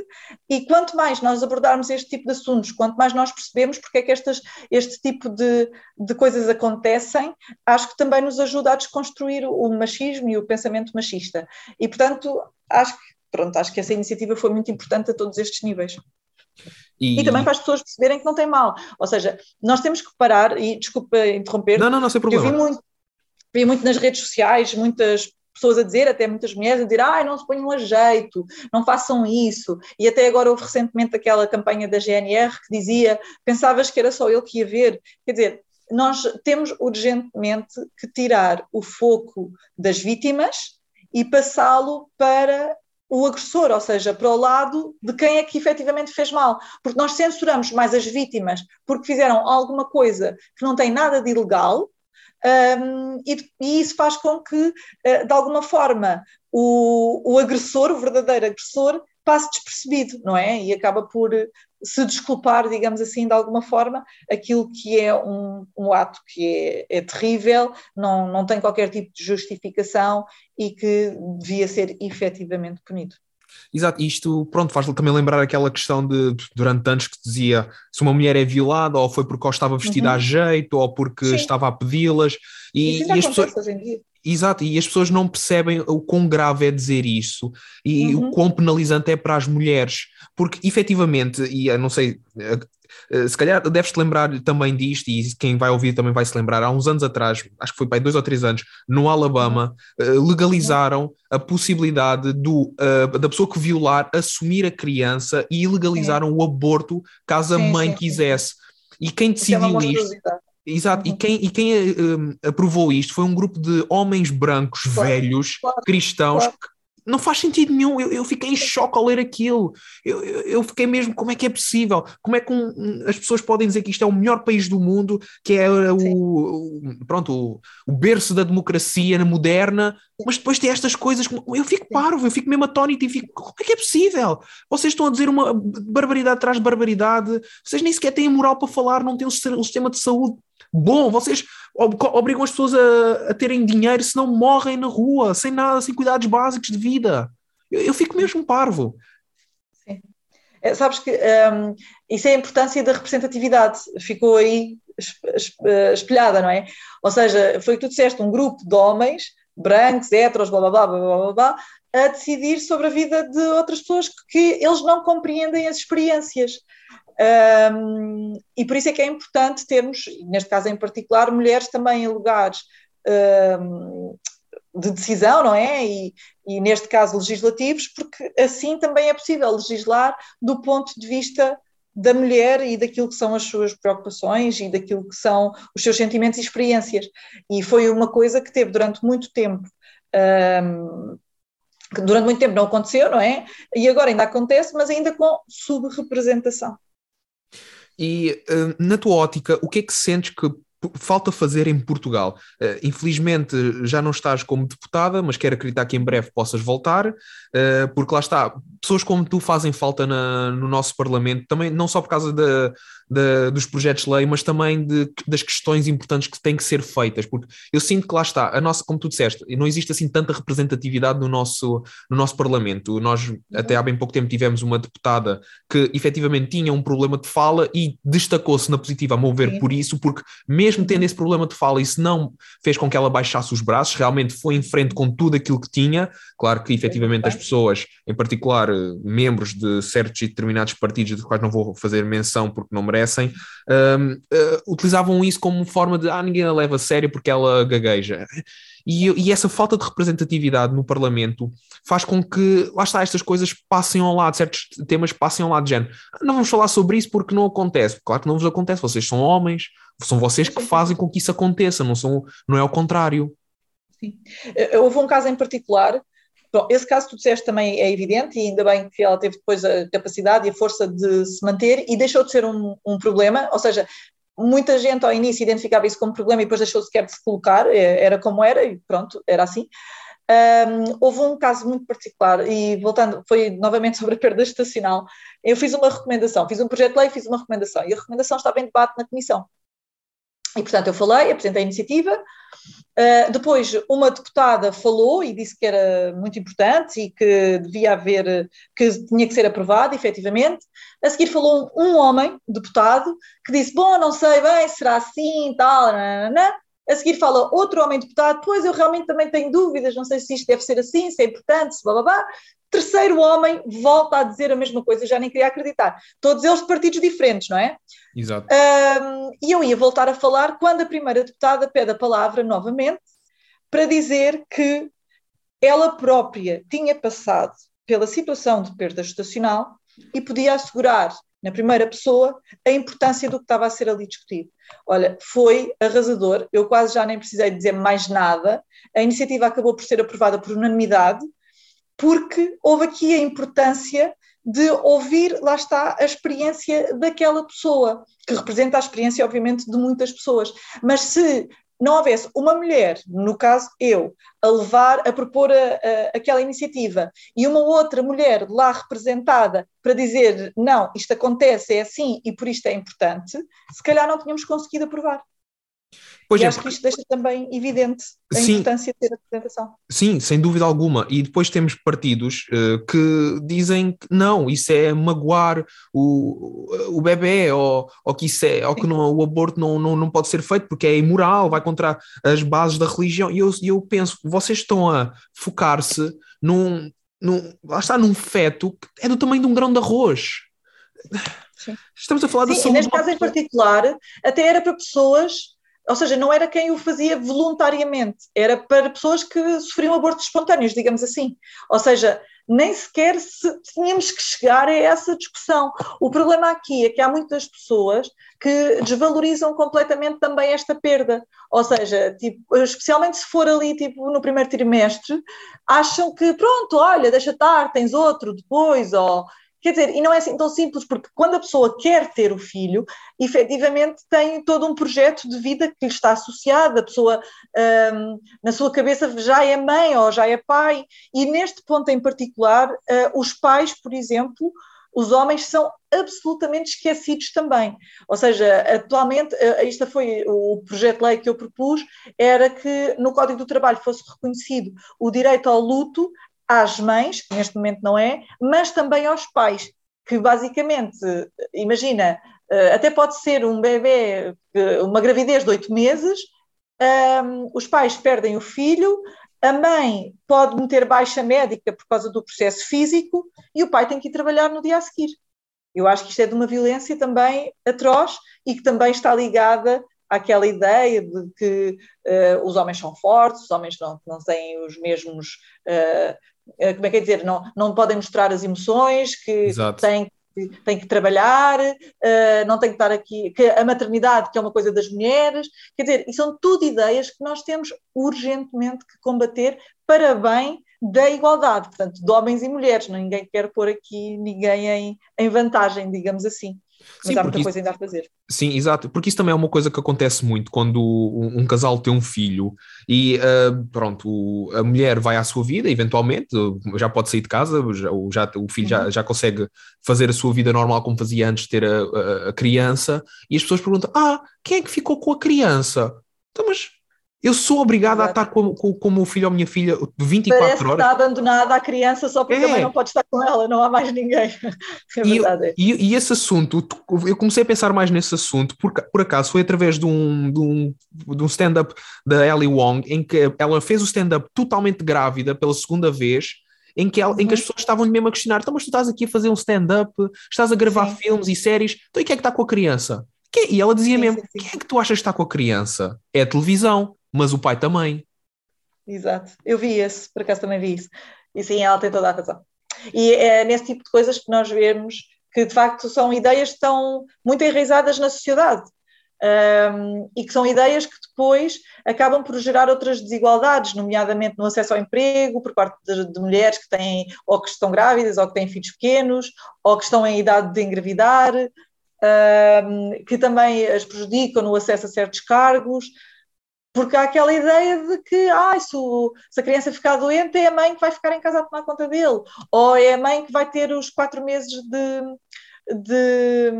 e quanto mais nós abordarmos este tipo de assuntos, quanto mais nós percebemos porque é que estas, este tipo de, de coisas acontecem, acho que também nos ajuda a desconstruir o machismo e o pensamento machista. E, portanto, acho que, pronto, acho que essa iniciativa foi muito importante a todos estes níveis. E... e... também para as pessoas perceberem que não tem mal. Ou seja, nós temos que parar, e desculpa interromper. Não, não, não, sem problema. Eu vi muito, vi muito nas redes sociais, muitas pessoas a dizer, até muitas mulheres a dizer, ai, não se ponham a jeito, não façam isso. E até agora houve recentemente aquela campanha da GNR que dizia, pensavas que era só ele que ia ver. Quer dizer, nós temos urgentemente que tirar o foco das vítimas e passá-lo para o agressor, ou seja, para o lado de quem é que efetivamente fez mal. Porque nós censuramos mais as vítimas porque fizeram alguma coisa que não tem nada de ilegal. Um, e, e, isso faz com que, uh, de alguma forma, o, o agressor, o verdadeiro agressor, passe despercebido, não é? E acaba por se desculpar, digamos assim, de alguma forma, aquilo que é um, um ato que é, é, terrível, não, não tem qualquer tipo de justificação e que devia ser efetivamente punido. Exato, isto pronto, faz também lembrar aquela questão de durante anos que dizia se uma mulher é violada ou foi porque ou estava vestida uhum. a jeito ou porque Sim. estava a pedi-las e, e as pessoas Exato, e as pessoas não percebem o quão grave é dizer isso e uhum. o quão penalizante é para as mulheres, porque efetivamente, e eu não sei, eh, eh, se calhar deves-te lembrar também disto, e quem vai ouvir também vai se lembrar, há uns anos atrás, acho que foi bem dois ou três anos, no Alabama, eh, legalizaram a possibilidade do, da pessoa que violar assumir a criança e ilegalizaram o aborto caso a mãe sim, quisesse. Sim. E quem é decidiu isto? Exato, uhum. e quem, e quem um, aprovou isto foi um grupo de homens brancos, claro, velhos, claro, cristãos, claro não faz sentido nenhum. Eu, eu fiquei em choque ao ler aquilo. Eu, eu, eu, fiquei mesmo, como é que é possível? Como é que um, as pessoas podem dizer que isto é o melhor país do mundo, que é o, o pronto, o, o, berço da democracia moderna, mas depois tem estas coisas. Eu fico parvo, eu fico mesmo atónito e fico, como é que é possível? Vocês estão a dizer uma barbaridade atrás de barbaridade, vocês nem sequer têm moral para falar, não têm um sistema de saúde bom, vocês obrigam as pessoas a, a, terem dinheiro, senão morrem na rua, sem nada, sem cuidados básicos de vida. Eu, eu fico mesmo parvo. Sim. É, sabes que um, isso é a importância da representatividade, ficou aí eh, espelhada, não é? Ou seja, foi o que tu disseste, um grupo de homens, brancos, heteros, blá blá blá blá blá, blá a decidir sobre a vida de outras pessoas que eles não compreendem as experiências. Um, e por isso é que é importante termos, neste caso em particular, mulheres também em lugares um, de decisão, não é? E, e, neste caso legislativos, porque assim também é possível legislar do ponto de vista da mulher e daquilo que são as suas preocupações e daquilo que são os seus sentimentos e experiências. E foi uma coisa que teve durante muito tempo. Um, que durante muito tempo não aconteceu, não é? E agora ainda acontece, mas ainda com subrepresentação. E uh, na tua ótica, o que é que sentes que falta fazer em Portugal. Uh, infelizmente já não estás como deputada, mas quero acreditar que em breve possas voltar, uh, porque lá está, pessoas como tu fazem falta na, no nosso Parlamento, também não só por causa da, de, dos projetos de lei, mas também de, das questões importantes que têm que ser feitas, porque eu sinto que lá está, a nossa, como tu disseste, não existe assim tanta representatividade no nosso, no nosso Parlamento. Nós, até há bem pouco tempo, tivemos uma deputada que efetivamente tinha um problema de fala e destacou-se na positiva, a meu ver, Sim. por isso, porque mesmo tendo esse problema de fala, isso não fez com que ela baixasse os braços, realmente foi em frente com tudo aquilo que tinha. Claro que efetivamente as pessoas, em particular membros de certos e determinados partidos, dos quais não vou fazer menção porque não merecem aparecem, um, uh, utilizavam isso como forma de ah, ninguém a leva a sério porque ela gagueja. E, e, essa falta de representatividade no Parlamento faz com que, lá está, estas coisas passem ao lado, certos temas passem ao lado de género. Não vamos falar sobre isso porque não acontece. Claro que não vos acontece, vocês são homens, são vocês que fazem com que isso aconteça, não, são, não é o contrário. Sim. Eh, houve um caso em particular Bom, esse caso que tu disseste também é evidente e ainda bem que ela teve depois a capacidade e a força de se manter e deixou de ser um, um problema, ou seja, muita gente ao início identificava isso como problema e depois deixou sequer de se colocar, é, era como era e pronto, era assim. Um, houve um caso muito particular e voltando, foi novamente sobre a perda estacional, eu fiz uma recomendação, fiz um projeto de lei, fiz uma recomendação e a recomendação estava em debate na comissão. E, portanto, eu falei, apresentei a iniciativa. Uh, depois, uma deputada falou e disse que era muito importante e que devia haver, que tinha que ser aprovado, efetivamente. A seguir, falou um homem, deputado, que disse: Bom, não sei bem, será assim, tal, nanana. A seguir fala outro homem deputado, pois eu realmente também tenho dúvidas, não sei se isto deve ser assim, se é importante, se blá blá blá. Terceiro homem volta a dizer a mesma coisa, já nem queria acreditar. Todos eles de partidos diferentes, não é? Exato. Um, e eu ia voltar a falar quando a primeira deputada pede a palavra novamente para dizer que ela própria tinha passado pela situação de perda estacional e podia assegurar na primeira pessoa, a importância do que estava a ser ali discutido. Olha, foi arrasador, eu quase já nem precisei dizer mais nada, a iniciativa acabou por ser aprovada por unanimidade, porque houve aqui a importância de ouvir, lá está, a experiência daquela pessoa, que representa a experiência, obviamente, de muitas pessoas. Mas se não houvesse uma mulher, no caso eu, a levar, a propor a, a, aquela iniciativa e uma outra mulher lá representada para dizer não, isto acontece, é assim e por isto é importante, se calhar não tínhamos conseguido aprovar. Pois e é, acho que isto deixa também evidente a sim, importância de ter a representação. Sim, sem dúvida alguma. E depois temos partidos uh, que dizem que não, isso é magoar o, o bebê, ou, ou que, isso é, ou que não, o aborto não, não, não pode ser feito porque é imoral, vai contra as bases da religião. E eu, eu penso, vocês estão a focar-se num, num. Lá está, num feto que é do tamanho de um grão de arroz. Sim. Estamos a falar Sim, da saúde. Neste caso em particular, até era para pessoas ou seja, não era quem o fazia voluntariamente, era para pessoas que sofriam abortos espontâneos, digamos assim. Ou seja, nem sequer se, tínhamos que chegar a essa discussão. O problema aqui é que há muitas pessoas que desvalorizam completamente também esta perda. Ou seja, tipo, especialmente se for ali tipo, no primeiro trimestre, acham que pronto, olha, deixa estar, tens outro depois, ou Quer dizer, e não é assim tão simples, porque quando a pessoa quer ter o filho, efetivamente tem todo um projeto de vida que lhe está associado, a pessoa um, na sua cabeça já é mãe ou já é pai, e neste ponto em particular, uh, os pais, por exemplo, os homens são absolutamente esquecidos também. Ou seja, atualmente, uh, isto foi o projeto de lei que eu propus, era que no Código do Trabalho fosse reconhecido o direito ao luto às mães, que neste momento não é, mas também aos pais, que basicamente, imagina, eh, até pode ser um bebê, eh, uma gravidez de oito meses, um, ehm, os pais perdem o filho, a mãe pode meter baixa médica por causa do processo físico e o pai tem que ir trabalhar no dia a seguir. Eu acho que isto é de uma violência também atroz e que também está ligada àquela ideia de que uh, os homens são fortes, os homens não, não têm os mesmos uh, como é que é dizer, não, não podem mostrar as emoções, que têm, têm que trabalhar, uh, não têm que estar aqui, que a maternidade, que é uma coisa das mulheres, quer dizer, e são tudo ideias que nós temos urgentemente que combater para bem da igualdade, portanto, de homens e mulheres, ninguém quer pôr aqui ninguém em, em vantagem, digamos assim. Mas Sim, há muita isso, coisa ainda a fazer. Sim, exato, porque isso também é uma coisa que acontece muito quando um, um casal tem um filho e uh, pronto, o, a mulher vai à sua vida, eventualmente, já pode sair de casa, já, já o filho uhum. já, já consegue fazer a sua vida normal como fazia antes de ter a, a, a criança, e as pessoas perguntam: Ah, quem é que ficou com a criança? Então, mas eu sou obrigada Exato. a estar com, com, com, o meu filho ou minha filha 24 Parece horas. Está abandonada a criança só porque é. também não pode estar com ela, não há mais ninguém. É e, e, e, esse assunto, eu comecei a pensar mais nesse assunto, por, por acaso foi através de um, de um, de um stand-up da Ellie Wong, em que ela fez o stand-up totalmente grávida pela segunda vez. Em que, ela, uhum. em que as uhum. pessoas estavam mesmo a questionar: então, mas tu estás aqui a fazer um stand-up, estás a gravar sim. filmes e séries, então e quem é que está com a criança? E ela dizia sim, mesmo: sim, quem é que tu achas que está com a criança? É a televisão mas o pai também. Exato, eu vi esse, por acaso também vi isso. E sim, ela tem toda a razão. E é nesse tipo de coisas que nós vemos que de facto são ideias que estão muito enraizadas na sociedade. Um, e que são ideias que depois acabam por gerar outras desigualdades, nomeadamente no acesso ao emprego, por parte de, de, mulheres que têm, ou que estão grávidas, ou que têm filhos pequenos, ou que estão em idade de engravidar, um, que também as prejudicam no acesso a certos cargos. Porque há aquela ideia de que ah, se, o, se, a criança ficar doente, é a mãe que vai ficar em casa a tomar conta dele, ou é a mãe que vai ter os quatro meses de, de,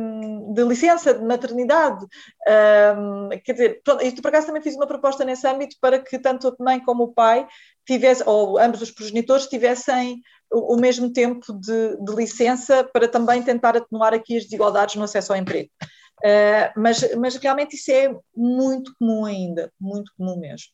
de licença de maternidade. Um, quer dizer, pronto, isto por acaso também fiz uma proposta nesse âmbito para que tanto a mãe como o pai tivessem, ou ambos os progenitores tivessem o, o mesmo tempo de, de licença para também tentar atenuar aqui as desigualdades no acesso ao emprego. Uh, mas, mas realmente isso é muito comum ainda, muito comum mesmo.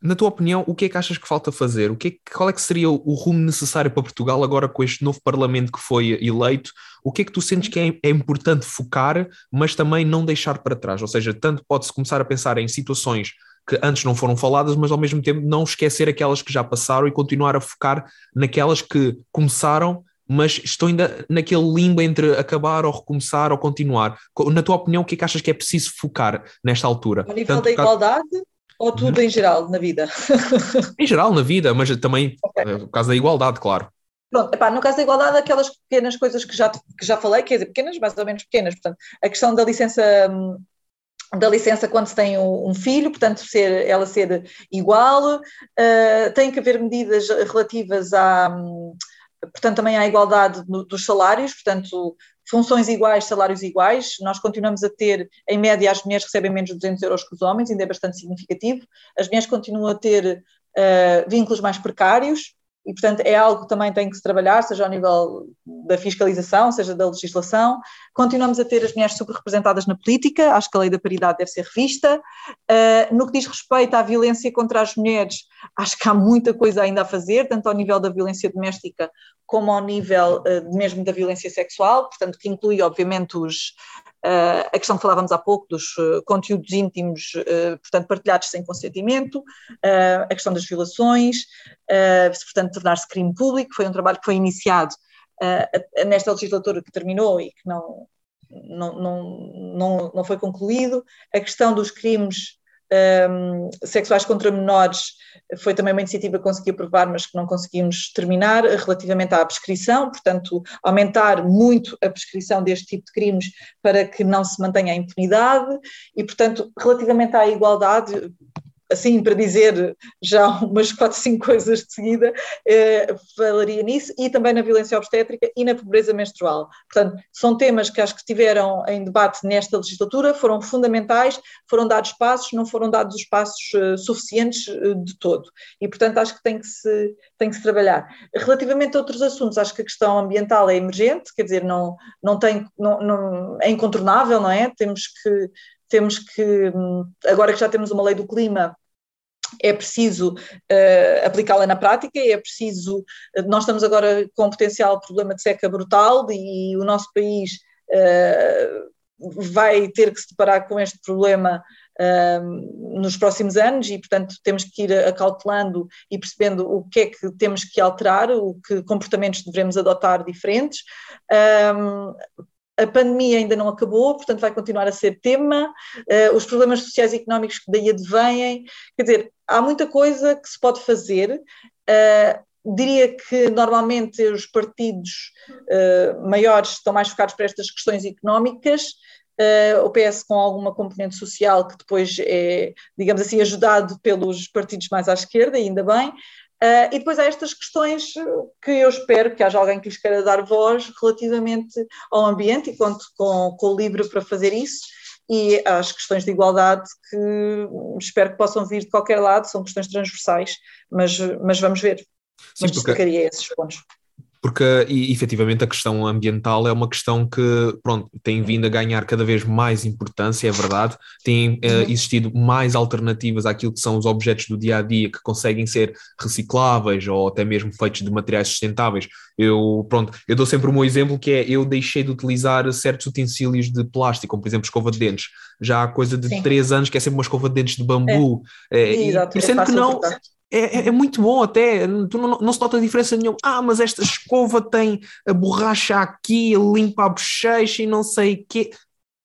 Na tua opinião, o que é que achas que falta fazer? O que é, qual é que seria o rumo necessário para Portugal agora com este novo Parlamento que foi eleito? O que é que tu sentes que é, é importante focar, mas também não deixar para trás? Ou seja, tanto pode-se começar a pensar em situações que antes não foram faladas, mas ao mesmo tempo não esquecer aquelas que já passaram e continuar a focar naquelas que começaram mas estou ainda naquele limbo entre acabar ou recomeçar ou continuar. Na tua opinião, o que é que achas que é preciso focar nesta altura? A nível Tanto da igualdade ou tudo uhum. em geral na vida? em geral na vida, mas também okay. Eh, no caso da igualdade, claro. Pronto, epá, no caso da igualdade, aquelas pequenas coisas que já, que já falei, quer dizer, pequenas, mais ou menos pequenas, portanto, a questão da licença hum, da licença quando se tem um, um filho, portanto, ser, ela ser igual, uh, tem que haver medidas relativas à, hum, portanto, também há igualdade dos salários, portanto, funções iguais, salários iguais. Nós continuamos a ter, em média, as mulheres recebem menos de 200 euros que os homens, ainda é bastante significativo. As mulheres continuam a ter uh, vínculos mais precários, e, portanto, é algo que também tem que se trabalhar, seja ao nível da fiscalização, seja da legislação. Continuamos a ter as mulheres subrepresentadas na política, acho que a lei da paridade deve ser revista. Uh, no que diz respeito à violência contra as mulheres, acho que há muita coisa ainda a fazer, tanto ao nível da violência doméstica como ao nível uh, mesmo da violência sexual, portanto, que inclui, obviamente, os, Uh, a questão que falávamos há pouco dos uh, conteúdos íntimos, uh, portanto, partilhados sem consentimento, a questão das violações, portanto, tornar-se crime público, foi um trabalho que foi iniciado nesta legislatura que terminou e que não, não, não, não, não foi concluído, a questão dos crimes um, sexuais contra menores foi também uma iniciativa que consegui aprovar, mas que não conseguimos terminar, relativamente à prescrição, portanto, aumentar muito a prescrição deste tipo de crimes para que não se mantenha a impunidade. E, portanto, relativamente à igualdade, assim, para dizer já umas quatro, cinco coisas de seguida, eh, falaria nisso e também na violência obstétrica e na pobreza menstrual. Portanto, são temas que acho que estiveram em debate nesta legislatura, foram fundamentais, foram dados passos, não foram dados os passos eh, suficientes eh, de todo. E, portanto, acho que tem que se, tem que se trabalhar. Relativamente a outros assuntos, acho que a questão ambiental é emergente, quer dizer, não, não tem, não, não, é incontornável, não é? Temos que temos que, hum, agora que já temos uma lei do clima, é preciso uh, aplicá-la na prática, é preciso. Nós estamos agora com um potencial problema de seca brutal e o nosso país uh, vai ter que se deparar com este problema uh, nos próximos anos e, portanto, temos que ir acautelando e percebendo o que é que temos que alterar, o que comportamentos devemos adotar diferentes. A pandemia ainda não acabou, portanto vai continuar a ser tema, uh, os problemas sociais e económicos que daí advêm, quer dizer, há muita coisa que se pode fazer, uh, diria que normalmente os partidos uh, maiores estão mais focados para estas questões económicas, uh, o PS com alguma componente social que depois é, digamos assim, ajudado pelos partidos mais à esquerda, ainda bem. Uh, e depois há estas questões que eu espero que haja alguém que lhes queira dar voz relativamente ao ambiente e conto com, com o livro para fazer isso e às questões de igualdade que espero que possam vir de qualquer lado, são questões transversais, mas, mas vamos ver. Sim, mas destacaria esses pontos porque e, efetivamente a questão ambiental é uma questão que pronto, tem vindo a ganhar cada vez mais importância, é verdade, tem uh, existido mais alternativas àquilo que são os objetos do dia a dia que conseguem ser recicláveis ou até mesmo feitos de materiais sustentáveis. Eu, pronto, eu dou sempre o meu exemplo que é eu deixei de utilizar certos utensílios de plástico, como por exemplo escova de dentes, já há coisa de Sim. três anos que é sempre uma escova de dentes de bambu, é. É, Exato, e, é que não, é, é, é, muito bom até, tu não, não se nota diferença nenhuma. Ah, mas esta escova tem a borracha aqui, limpa a bochecha e não sei o quê.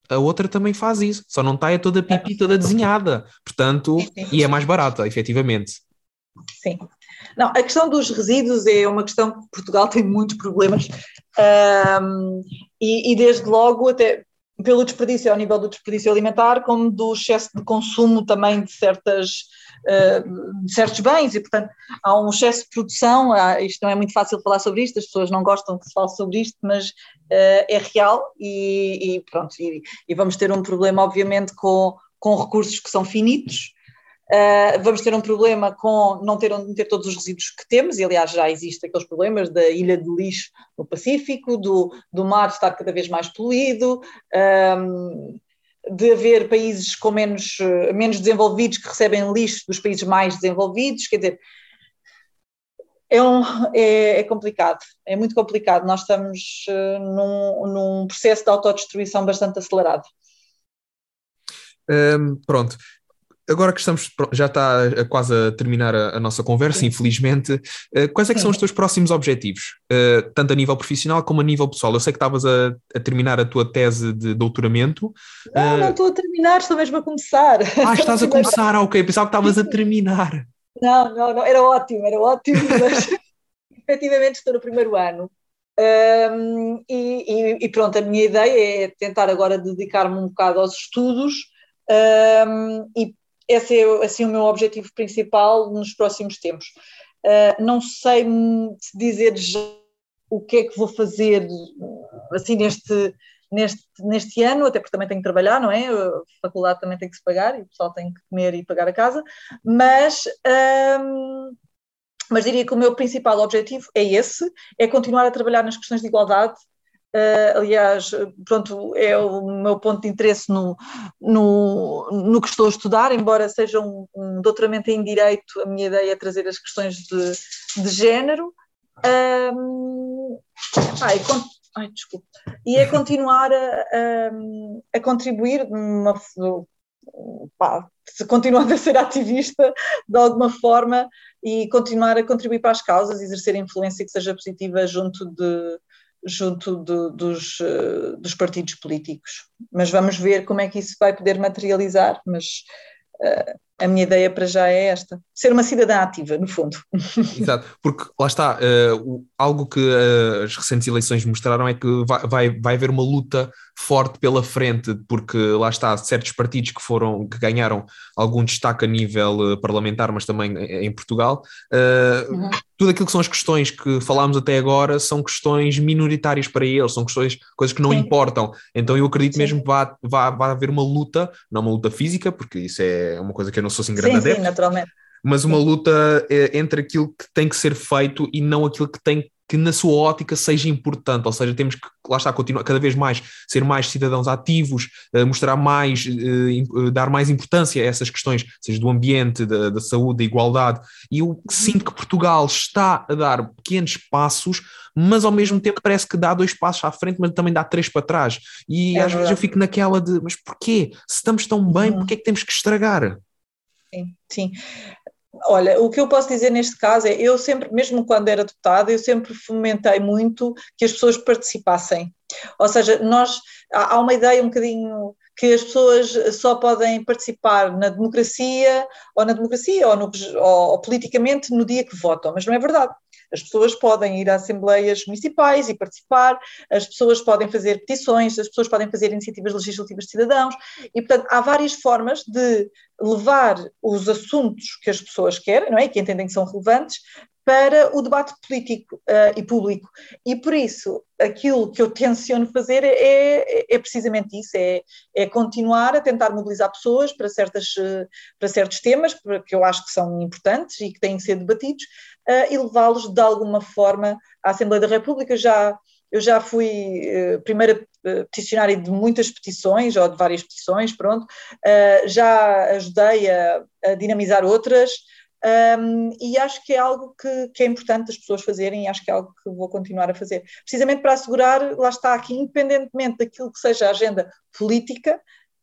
A outra também faz isso, só não está é toda pipi, toda desenhada. Portanto, e é mais barata, efetivamente. Sim. Não, a questão dos resíduos é uma questão que Portugal tem muitos problemas um, e, e, desde logo até pelo desperdício ao nível do desperdício alimentar, como do excesso de consumo também de certas de certos bens e, portanto, há um excesso de produção. Há, isto não é muito fácil falar sobre isto, as pessoas não gostam que se fale sobre isto, mas uh, é real e, e pronto. E, e, vamos ter um problema, obviamente, com, com recursos que são finitos. Uh, vamos ter um problema com não ter onde meter todos os resíduos que temos, e aliás já existem aqueles problemas da ilha de lixo no Pacífico, do, do mar estar cada vez mais poluído, de haver países com menos, menos desenvolvidos que recebem lixo dos países mais desenvolvidos, quer dizer, é, um, é, é, complicado, é muito complicado. Nós estamos uh, num, num, processo de autodestruição bastante acelerado. Pronto, agora que estamos, já está a quase a terminar a, a nossa conversa, Sim. infelizmente, uh, quais é que são os teus próximos objetivos, uh, tanto a nível profissional como a nível pessoal? Eu sei que estavas a, terminar a tua tese de doutoramento. Não, uh, não estou a terminar, estou mesmo a começar. Ah, estás a começar, ah, ok, pensava que estavas a terminar. Não, não, não, era ótimo, era ótimo, mas efetivamente estou no primeiro ano. Um, e, e, e, pronto, a minha ideia é tentar agora dedicar-me um bocado aos estudos um, e esse é assim, o meu objetivo principal nos próximos tempos. Uh, não sei dizer já o que é que vou fazer assim neste, neste, neste ano, até porque também tenho que trabalhar, não é? A faculdade também tem que se pagar e o pessoal tem que comer e pagar a casa, mas, um, mas diria que o meu principal objetivo é esse, é continuar a trabalhar nas questões de igualdade Uh, aliás, pronto, é o meu ponto de interesse no, no, no que estou a estudar, embora seja um, um doutoramento em Direito, a minha ideia é trazer as questões de, de género. Um, ai, ai. E é continuar a, a, a contribuir, uma, pá, continuando a ser ativista de alguma forma e continuar a contribuir para as causas, exercer influência que seja positiva junto de junto do, dos, uh, dos partidos políticos. Mas vamos ver como é que isso vai poder materializar, mas uh, a minha ideia para já é esta: ser uma cidadã ativa, no fundo. Exato, porque lá está, uh, algo que as recentes eleições mostraram é que vai, vai, vai haver uma luta forte pela frente, porque lá está, certos partidos que foram, que ganharam algum destaque a nível uh, parlamentar, mas também em Portugal, uhum. tudo aquilo que são as questões que falámos até agora são questões minoritárias para eles, são questões, coisas que não Sim. importam. Então eu acredito Sim. mesmo que vai, vai, vai haver uma luta, não uma luta física, porque isso é uma coisa que eu não sou assim grande sim, adepto, sim, naturalmente. mas uma luta eh, entre aquilo que tem que ser feito e não aquilo que tem que na sua ótica seja importante, ou seja, temos que, lá está, continuar cada vez mais, ser mais cidadãos ativos, uh, mostrar mais, uh, dar mais importância a essas questões, seja do ambiente, da, da saúde, da igualdade, e eu sinto que Portugal está a dar pequenos passos, mas ao mesmo tempo parece que dá dois passos à frente, mas também dá três para trás, e é às verdade. vezes eu fico naquela de, mas porquê? Se estamos tão bem, uhum. porquê é que temos que estragar? Sim, sim. Olha, o que eu posso dizer neste caso é, eu sempre, mesmo quando era deputada, eu sempre fomentei muito que as pessoas participassem. Ou seja, nós, há uma ideia um bocadinho que as pessoas só podem participar na democracia, ou na democracia, ou, no, ou, ou politicamente, no dia que votam, mas não é verdade. As pessoas podem ir a assembleias municipais e participar, as pessoas podem fazer petições, as pessoas podem fazer iniciativas legislativas de cidadãos, e, portanto, há várias formas de levar os assuntos que as pessoas querem, não é? que entendem que são relevantes, para o debate político uh, e público. E por isso, aquilo que eu tenciono fazer é, é, é precisamente isso: é, é, continuar a tentar mobilizar pessoas para, certas, para certos temas que eu acho que são importantes e que têm que ser debatidos uh, e levá-los de alguma forma à Assembleia da República. Já, eu já fui uh, primeira peticionária de muitas petições, ou de várias petições, pronto, já ajudei a, a dinamizar outras. Um, e acho que é algo que, que, é importante as pessoas fazerem e acho que é algo que vou continuar a fazer. Precisamente para assegurar, lá está aqui, independentemente daquilo que seja a agenda política,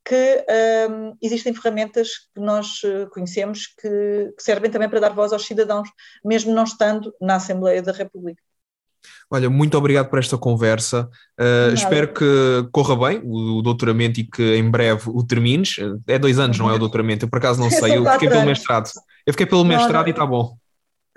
que um, existem ferramentas que nós eh, conhecemos que, que servem também para dar voz aos cidadãos, mesmo não estando na Assembleia da República. Olha, muito obrigado por esta conversa. Uh, espero que corra bem o, o, doutoramento e que em breve o termines. É dois anos, não é o doutoramento? Eu por acaso não sei, eu fiquei pelo mestrado. Eu fiquei pelo mestrado e está bom.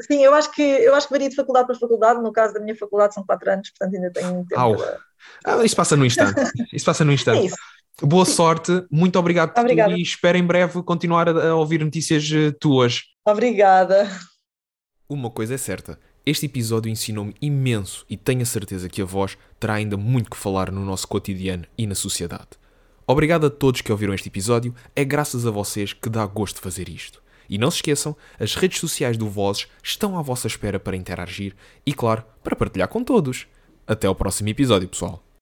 Sim, eu acho que eu acho que varia de faculdade para faculdade. No caso da minha faculdade são quatro anos, portanto ainda tenho tempo. Au. Para... Ah, isso passa no instante. Isso passa no instante. É Boa sorte, muito obrigado por Obrigada. tudo e espero em breve continuar a, a ouvir notícias eh, tuas. Obrigada. Uma coisa é certa, este episódio ensinou-me imenso e tenho a certeza que a voz terá ainda muito que falar no nosso cotidiano e na sociedade. Obrigado a todos que ouviram este episódio, é graças a vocês que dá gosto fazer isto. E não se esqueçam, as redes sociais do Vozes estão à vossa espera para interagir e, claro, para partilhar com todos. Até ao próximo episódio, pessoal.